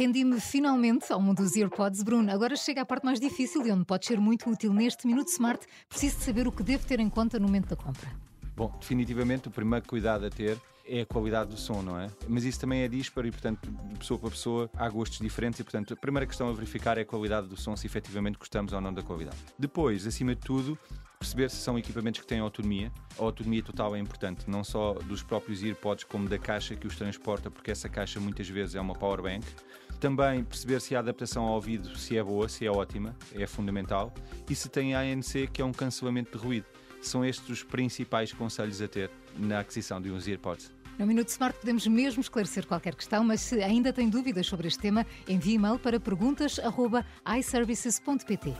Rendi-me finalmente ao mundo dos AirPods, Bruno. Agora chega à parte mais difícil e onde pode ser muito útil neste Minuto Smart. Preciso de saber o que devo ter em conta no momento da compra. Bom, definitivamente o primeiro cuidado a ter é a qualidade do som, não é? Mas isso também é disparo e, portanto, de pessoa para pessoa há gostos diferentes e, portanto, a primeira questão a verificar é a qualidade do som, se efetivamente gostamos ou não da qualidade. Depois, acima de tudo, perceber se são equipamentos que têm autonomia. A autonomia total é importante, não só dos próprios AirPods, como da caixa que os transporta, porque essa caixa muitas vezes é uma power bank. Também perceber se a adaptação ao ouvido se é boa, se é ótima, é fundamental. E se tem ANC, que é um cancelamento de ruído. São estes os principais conselhos a ter na aquisição de uns AirPods. No Minuto Smart podemos mesmo esclarecer qualquer questão, mas se ainda tem dúvidas sobre este tema, envie e-mail para perguntas.iservices.pt.